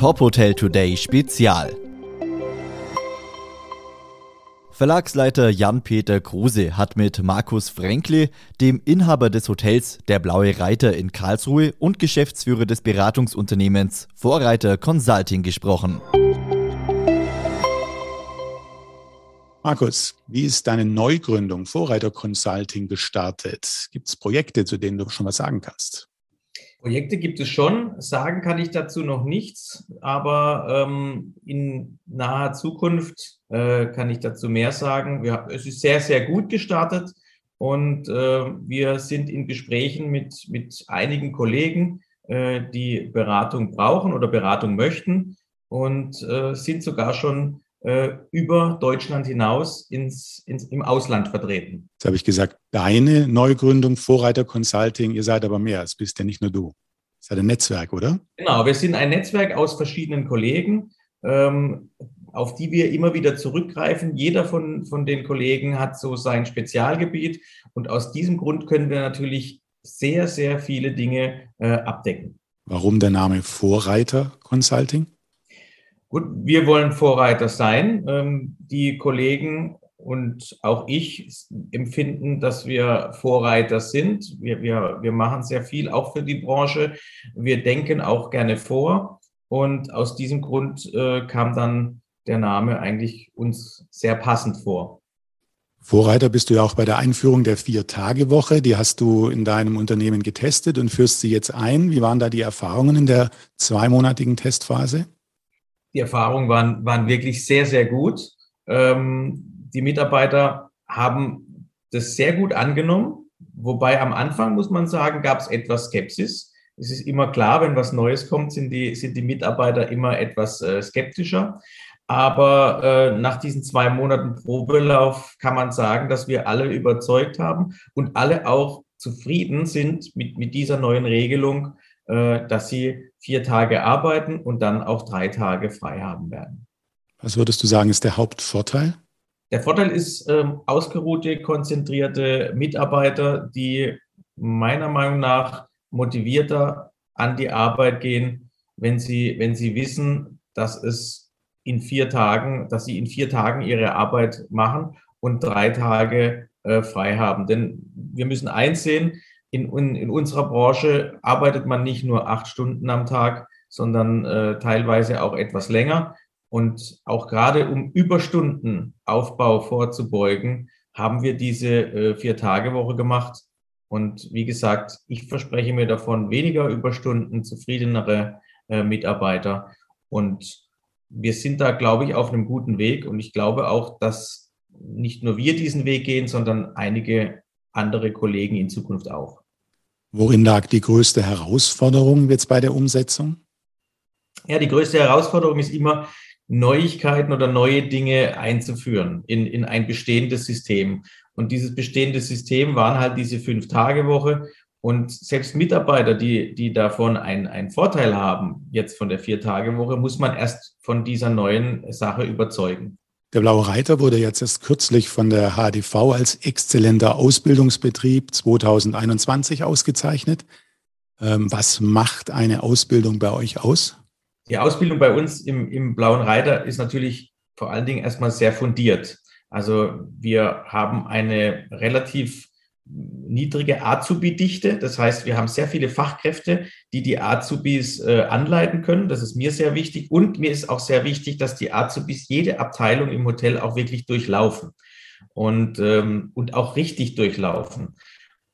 Top Hotel Today Spezial. Verlagsleiter Jan-Peter Kruse hat mit Markus Fränkle, dem Inhaber des Hotels Der Blaue Reiter in Karlsruhe und Geschäftsführer des Beratungsunternehmens Vorreiter Consulting gesprochen. Markus, wie ist deine Neugründung Vorreiter Consulting gestartet? Gibt es Projekte, zu denen du schon was sagen kannst? Projekte gibt es schon. Sagen kann ich dazu noch nichts, aber ähm, in naher Zukunft äh, kann ich dazu mehr sagen. Wir, es ist sehr, sehr gut gestartet und äh, wir sind in Gesprächen mit, mit einigen Kollegen, äh, die Beratung brauchen oder Beratung möchten und äh, sind sogar schon über Deutschland hinaus ins, ins, im Ausland vertreten. Jetzt habe ich gesagt, deine Neugründung Vorreiter Consulting, ihr seid aber mehr, es bist ja nicht nur du. Es ist ein Netzwerk, oder? Genau, wir sind ein Netzwerk aus verschiedenen Kollegen, ähm, auf die wir immer wieder zurückgreifen. Jeder von, von den Kollegen hat so sein Spezialgebiet und aus diesem Grund können wir natürlich sehr, sehr viele Dinge äh, abdecken. Warum der Name Vorreiter Consulting? Gut, wir wollen Vorreiter sein. Ähm, die Kollegen und auch ich empfinden, dass wir Vorreiter sind. Wir, wir, wir machen sehr viel auch für die Branche. Wir denken auch gerne vor. Und aus diesem Grund äh, kam dann der Name eigentlich uns sehr passend vor. Vorreiter bist du ja auch bei der Einführung der Vier-Tage-Woche. Die hast du in deinem Unternehmen getestet und führst sie jetzt ein. Wie waren da die Erfahrungen in der zweimonatigen Testphase? Die Erfahrungen waren, waren wirklich sehr, sehr gut. Ähm, die Mitarbeiter haben das sehr gut angenommen. Wobei am Anfang, muss man sagen, gab es etwas Skepsis. Es ist immer klar, wenn was Neues kommt, sind die, sind die Mitarbeiter immer etwas äh, skeptischer. Aber äh, nach diesen zwei Monaten Probelauf kann man sagen, dass wir alle überzeugt haben und alle auch zufrieden sind mit, mit dieser neuen Regelung, dass sie vier Tage arbeiten und dann auch drei Tage frei haben werden. Was würdest du sagen, ist der Hauptvorteil? Der Vorteil ist ähm, ausgeruhte, konzentrierte Mitarbeiter, die meiner Meinung nach motivierter an die Arbeit gehen, wenn sie, wenn sie wissen, dass es in vier Tagen, dass sie in vier Tagen ihre Arbeit machen und drei Tage äh, frei haben. Denn wir müssen einsehen, in, in, in unserer Branche arbeitet man nicht nur acht Stunden am Tag, sondern äh, teilweise auch etwas länger. Und auch gerade um Überstundenaufbau vorzubeugen, haben wir diese äh, Vier-Tage-Woche gemacht. Und wie gesagt, ich verspreche mir davon weniger Überstunden, zufriedenere äh, Mitarbeiter. Und wir sind da, glaube ich, auf einem guten Weg. Und ich glaube auch, dass nicht nur wir diesen Weg gehen, sondern einige andere Kollegen in Zukunft auch. Worin lag die größte Herausforderung jetzt bei der Umsetzung? Ja, die größte Herausforderung ist immer, Neuigkeiten oder neue Dinge einzuführen in, in ein bestehendes System. Und dieses bestehende System waren halt diese Fünf-Tage-Woche. Und selbst Mitarbeiter, die, die davon einen, einen Vorteil haben, jetzt von der Vier-Tage-Woche, muss man erst von dieser neuen Sache überzeugen. Der Blaue Reiter wurde jetzt erst kürzlich von der HDV als exzellenter Ausbildungsbetrieb 2021 ausgezeichnet. Ähm, was macht eine Ausbildung bei euch aus? Die Ausbildung bei uns im, im Blauen Reiter ist natürlich vor allen Dingen erstmal sehr fundiert. Also wir haben eine relativ niedrige Azubi-Dichte. Das heißt, wir haben sehr viele Fachkräfte, die die Azubis äh, anleiten können. Das ist mir sehr wichtig. Und mir ist auch sehr wichtig, dass die Azubis jede Abteilung im Hotel auch wirklich durchlaufen und, ähm, und auch richtig durchlaufen.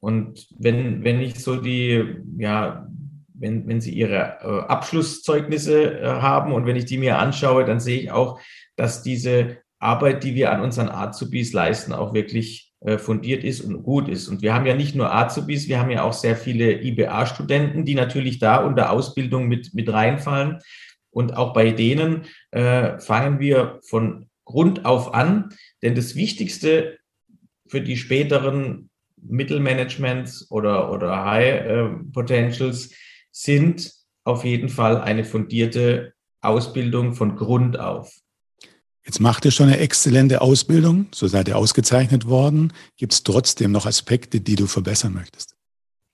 Und wenn, wenn ich so die, ja, wenn, wenn sie ihre äh, Abschlusszeugnisse äh, haben und wenn ich die mir anschaue, dann sehe ich auch, dass diese Arbeit, die wir an unseren Azubis leisten, auch wirklich fundiert ist und gut ist. Und wir haben ja nicht nur Azubis, wir haben ja auch sehr viele IBA-Studenten, die natürlich da unter Ausbildung mit, mit reinfallen. Und auch bei denen äh, fangen wir von Grund auf an, denn das Wichtigste für die späteren Mittelmanagements oder, oder High äh, Potentials sind auf jeden Fall eine fundierte Ausbildung von Grund auf. Jetzt macht ihr schon eine exzellente Ausbildung, so seid ihr ausgezeichnet worden. Gibt es trotzdem noch Aspekte, die du verbessern möchtest?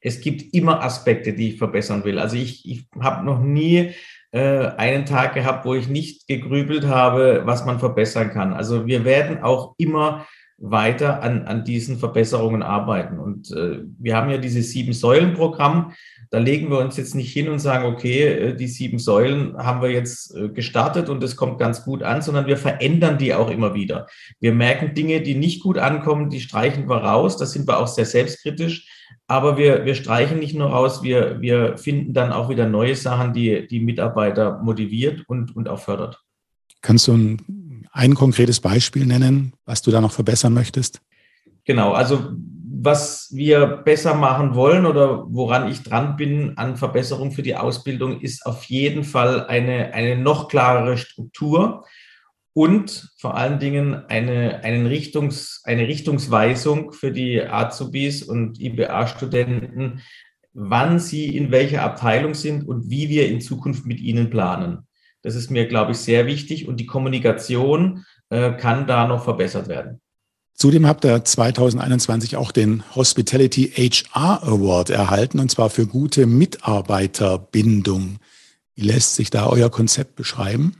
Es gibt immer Aspekte, die ich verbessern will. Also ich, ich habe noch nie äh, einen Tag gehabt, wo ich nicht gegrübelt habe, was man verbessern kann. Also wir werden auch immer weiter an, an diesen Verbesserungen arbeiten. Und äh, wir haben ja dieses Sieben-Säulen-Programm. Da legen wir uns jetzt nicht hin und sagen, okay, äh, die sieben Säulen haben wir jetzt äh, gestartet und es kommt ganz gut an, sondern wir verändern die auch immer wieder. Wir merken Dinge, die nicht gut ankommen, die streichen wir raus. Da sind wir auch sehr selbstkritisch. Aber wir, wir streichen nicht nur raus, wir, wir finden dann auch wieder neue Sachen, die die Mitarbeiter motiviert und, und auch fördert. Kannst du ein, ein konkretes Beispiel nennen, was du da noch verbessern möchtest? Genau, also was wir besser machen wollen oder woran ich dran bin an Verbesserung für die Ausbildung, ist auf jeden Fall eine, eine noch klarere Struktur und vor allen Dingen eine, einen Richtungs, eine Richtungsweisung für die Azubis und IBA-Studenten, wann sie in welcher Abteilung sind und wie wir in Zukunft mit ihnen planen. Das ist mir, glaube ich, sehr wichtig und die Kommunikation äh, kann da noch verbessert werden. Zudem habt ihr 2021 auch den Hospitality HR Award erhalten, und zwar für gute Mitarbeiterbindung. Wie lässt sich da euer Konzept beschreiben?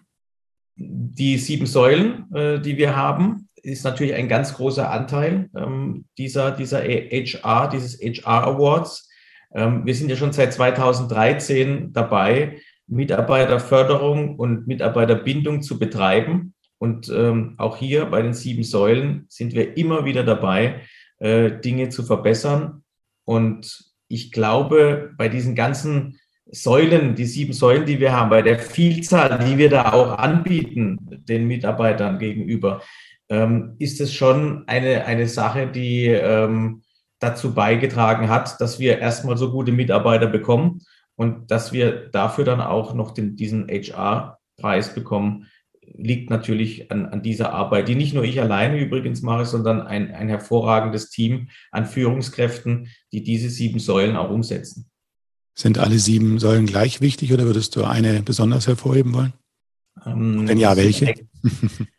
Die sieben Säulen, äh, die wir haben, ist natürlich ein ganz großer Anteil ähm, dieser, dieser HR, dieses HR Awards. Ähm, wir sind ja schon seit 2013 dabei, Mitarbeiterförderung und Mitarbeiterbindung zu betreiben. Und ähm, auch hier bei den sieben Säulen sind wir immer wieder dabei, äh, Dinge zu verbessern. Und ich glaube, bei diesen ganzen Säulen, die sieben Säulen, die wir haben, bei der Vielzahl, die wir da auch anbieten, den Mitarbeitern gegenüber, ähm, ist es schon eine, eine Sache, die ähm, dazu beigetragen hat, dass wir erstmal so gute Mitarbeiter bekommen und dass wir dafür dann auch noch den, diesen HR-Preis bekommen, liegt natürlich an, an dieser Arbeit, die nicht nur ich alleine übrigens mache, sondern ein, ein hervorragendes Team an Führungskräften, die diese sieben Säulen auch umsetzen. Sind alle sieben Säulen gleich wichtig oder würdest du eine besonders hervorheben wollen? Ähm, Wenn ja, welche?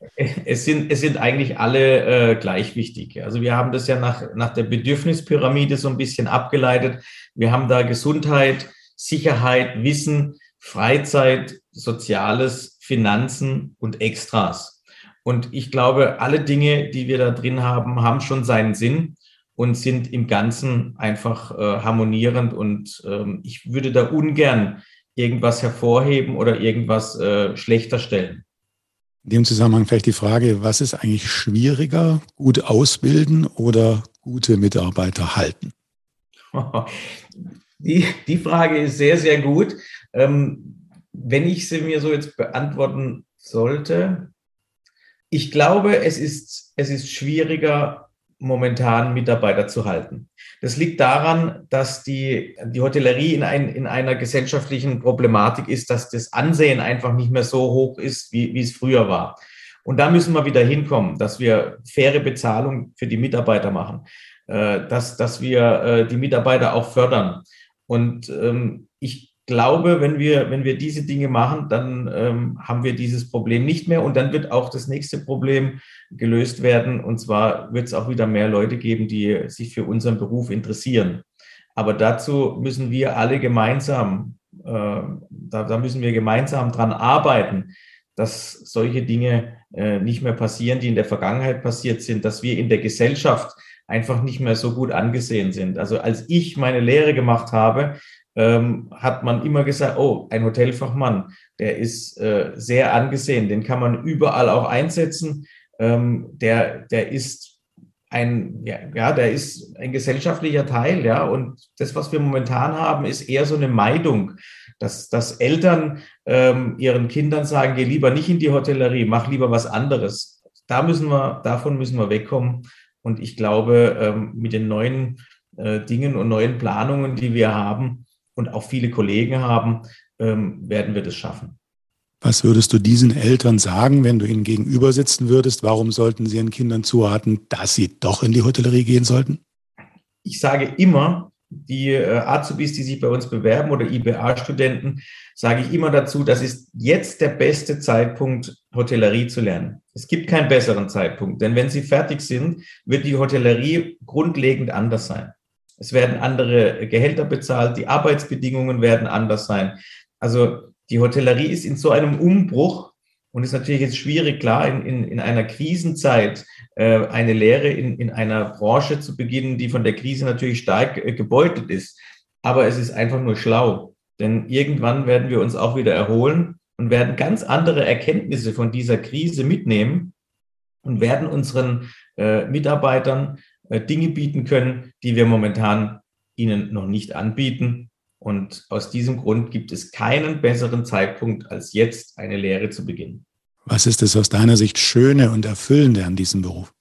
Es sind, es sind eigentlich alle äh, gleich wichtig. Also wir haben das ja nach, nach der Bedürfnispyramide so ein bisschen abgeleitet. Wir haben da Gesundheit, Sicherheit, Wissen, Freizeit, Soziales, Finanzen und Extras. Und ich glaube, alle Dinge, die wir da drin haben, haben schon seinen Sinn und sind im Ganzen einfach äh, harmonierend. Und ähm, ich würde da ungern irgendwas hervorheben oder irgendwas äh, schlechter stellen. In dem Zusammenhang vielleicht die Frage, was ist eigentlich schwieriger, gut ausbilden oder gute Mitarbeiter halten? Die, die Frage ist sehr, sehr gut. Ähm, wenn ich sie mir so jetzt beantworten sollte, ich glaube, es ist, es ist schwieriger, momentan Mitarbeiter zu halten. Das liegt daran, dass die, die Hotellerie in, ein, in einer gesellschaftlichen Problematik ist, dass das Ansehen einfach nicht mehr so hoch ist, wie, wie es früher war. Und da müssen wir wieder hinkommen, dass wir faire Bezahlung für die Mitarbeiter machen, äh, dass, dass wir äh, die Mitarbeiter auch fördern. Und ähm, ich glaube, wenn wir, wenn wir diese Dinge machen, dann ähm, haben wir dieses Problem nicht mehr und dann wird auch das nächste Problem gelöst werden. Und zwar wird es auch wieder mehr Leute geben, die sich für unseren Beruf interessieren. Aber dazu müssen wir alle gemeinsam, äh, da, da, müssen wir gemeinsam dran arbeiten, dass solche Dinge äh, nicht mehr passieren, die in der Vergangenheit passiert sind, dass wir in der Gesellschaft einfach nicht mehr so gut angesehen sind. Also als ich meine Lehre gemacht habe, ähm, hat man immer gesagt, oh, ein Hotelfachmann, der ist äh, sehr angesehen, den kann man überall auch einsetzen. Ähm, der, der ist ein, ja, ja, der ist ein gesellschaftlicher Teil, ja. Und das, was wir momentan haben, ist eher so eine Meidung, dass, dass Eltern ähm, ihren Kindern sagen, geh lieber nicht in die Hotellerie, mach lieber was anderes. Da müssen wir, davon müssen wir wegkommen. Und ich glaube, ähm, mit den neuen äh, Dingen und neuen Planungen, die wir haben, und auch viele Kollegen haben, ähm, werden wir das schaffen. Was würdest du diesen Eltern sagen, wenn du ihnen gegenüber sitzen würdest? Warum sollten sie ihren Kindern zuraten, dass sie doch in die Hotellerie gehen sollten? Ich sage immer, die äh, Azubis, die sich bei uns bewerben oder IBA-Studenten, sage ich immer dazu, das ist jetzt der beste Zeitpunkt, Hotellerie zu lernen. Es gibt keinen besseren Zeitpunkt, denn wenn sie fertig sind, wird die Hotellerie grundlegend anders sein. Es werden andere Gehälter bezahlt, die Arbeitsbedingungen werden anders sein. Also die Hotellerie ist in so einem Umbruch und ist natürlich jetzt schwierig, klar, in, in, in einer Krisenzeit äh, eine Lehre in, in einer Branche zu beginnen, die von der Krise natürlich stark äh, gebeutelt ist. Aber es ist einfach nur schlau, denn irgendwann werden wir uns auch wieder erholen und werden ganz andere Erkenntnisse von dieser Krise mitnehmen und werden unseren äh, Mitarbeitern äh, Dinge bieten können, die wir momentan ihnen noch nicht anbieten. Und aus diesem Grund gibt es keinen besseren Zeitpunkt, als jetzt eine Lehre zu beginnen. Was ist das aus deiner Sicht Schöne und Erfüllende an diesem Beruf?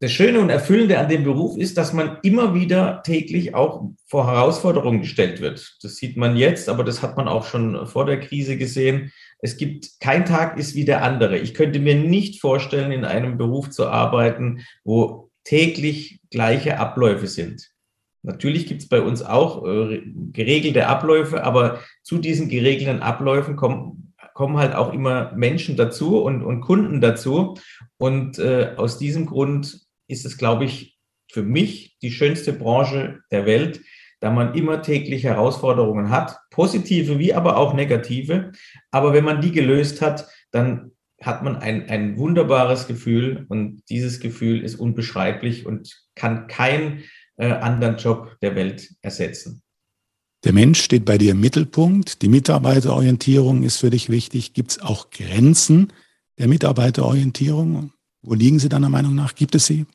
Das Schöne und Erfüllende an dem Beruf ist, dass man immer wieder täglich auch vor Herausforderungen gestellt wird. Das sieht man jetzt, aber das hat man auch schon vor der Krise gesehen. Es gibt, kein Tag ist wie der andere. Ich könnte mir nicht vorstellen, in einem Beruf zu arbeiten, wo täglich gleiche Abläufe sind. Natürlich gibt es bei uns auch äh, geregelte Abläufe, aber zu diesen geregelten Abläufen kommen, kommen halt auch immer Menschen dazu und, und Kunden dazu. Und äh, aus diesem Grund ist es, glaube ich, für mich die schönste Branche der Welt, da man immer täglich Herausforderungen hat, positive wie aber auch negative. Aber wenn man die gelöst hat, dann hat man ein, ein wunderbares Gefühl und dieses Gefühl ist unbeschreiblich und kann kein äh, anderen Job der Welt ersetzen. Der Mensch steht bei dir im Mittelpunkt. Die Mitarbeiterorientierung ist für dich wichtig. Gibt es auch Grenzen der Mitarbeiterorientierung? Wo liegen sie deiner Meinung nach? Gibt es sie?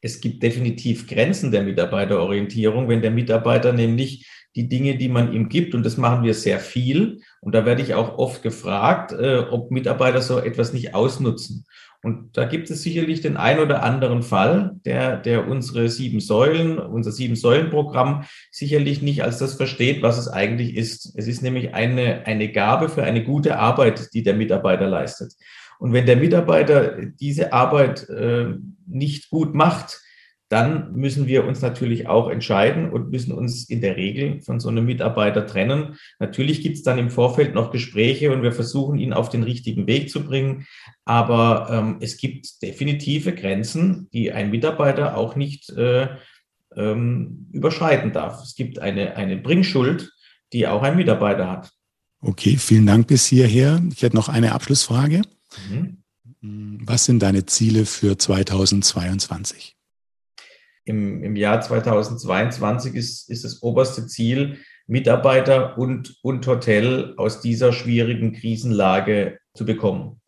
Es gibt definitiv Grenzen der Mitarbeiterorientierung, wenn der Mitarbeiter nämlich die Dinge, die man ihm gibt, und das machen wir sehr viel, und da werde ich auch oft gefragt, äh, ob Mitarbeiter so etwas nicht ausnutzen. Und da gibt es sicherlich den ein oder anderen Fall, der, der unsere sieben Säulen, unser sieben Säulen-Programm sicherlich nicht als das versteht, was es eigentlich ist. Es ist nämlich eine, eine Gabe für eine gute Arbeit, die der Mitarbeiter leistet. Und wenn der Mitarbeiter diese Arbeit äh, nicht gut macht, dann müssen wir uns natürlich auch entscheiden und müssen uns in der Regel von so einem Mitarbeiter trennen. Natürlich gibt es dann im Vorfeld noch Gespräche und wir versuchen, ihn auf den richtigen Weg zu bringen. Aber ähm, es gibt definitive Grenzen, die ein Mitarbeiter auch nicht äh, ähm, überschreiten darf. Es gibt eine, eine Bringschuld, die auch ein Mitarbeiter hat. Okay, vielen Dank bis hierher. Ich hätte noch eine Abschlussfrage. Mhm. Was sind deine Ziele für 2022? Im, im Jahr 2022 ist, ist das oberste Ziel, Mitarbeiter und, und Hotel aus dieser schwierigen Krisenlage zu bekommen.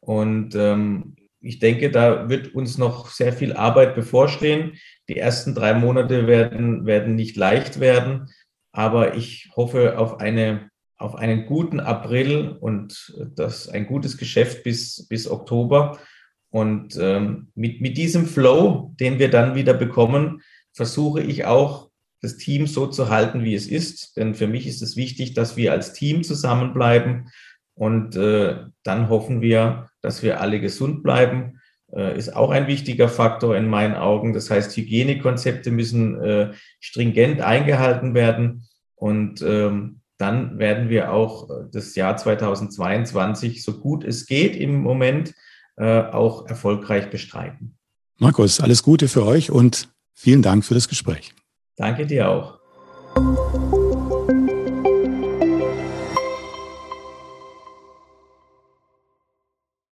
Und ähm, ich denke, da wird uns noch sehr viel Arbeit bevorstehen. Die ersten drei Monate werden, werden nicht leicht werden, aber ich hoffe auf eine auf einen guten April und das ein gutes Geschäft bis, bis Oktober und ähm, mit, mit diesem Flow, den wir dann wieder bekommen, versuche ich auch, das Team so zu halten, wie es ist. Denn für mich ist es wichtig, dass wir als Team zusammenbleiben. Und äh, dann hoffen wir, dass wir alle gesund bleiben. Äh, ist auch ein wichtiger Faktor in meinen Augen. Das heißt, Hygienekonzepte müssen äh, stringent eingehalten werden. Und ähm, dann werden wir auch das Jahr 2022, so gut es geht im Moment, äh, auch erfolgreich bestreiten. Markus, alles Gute für euch und vielen Dank für das Gespräch. Danke dir auch.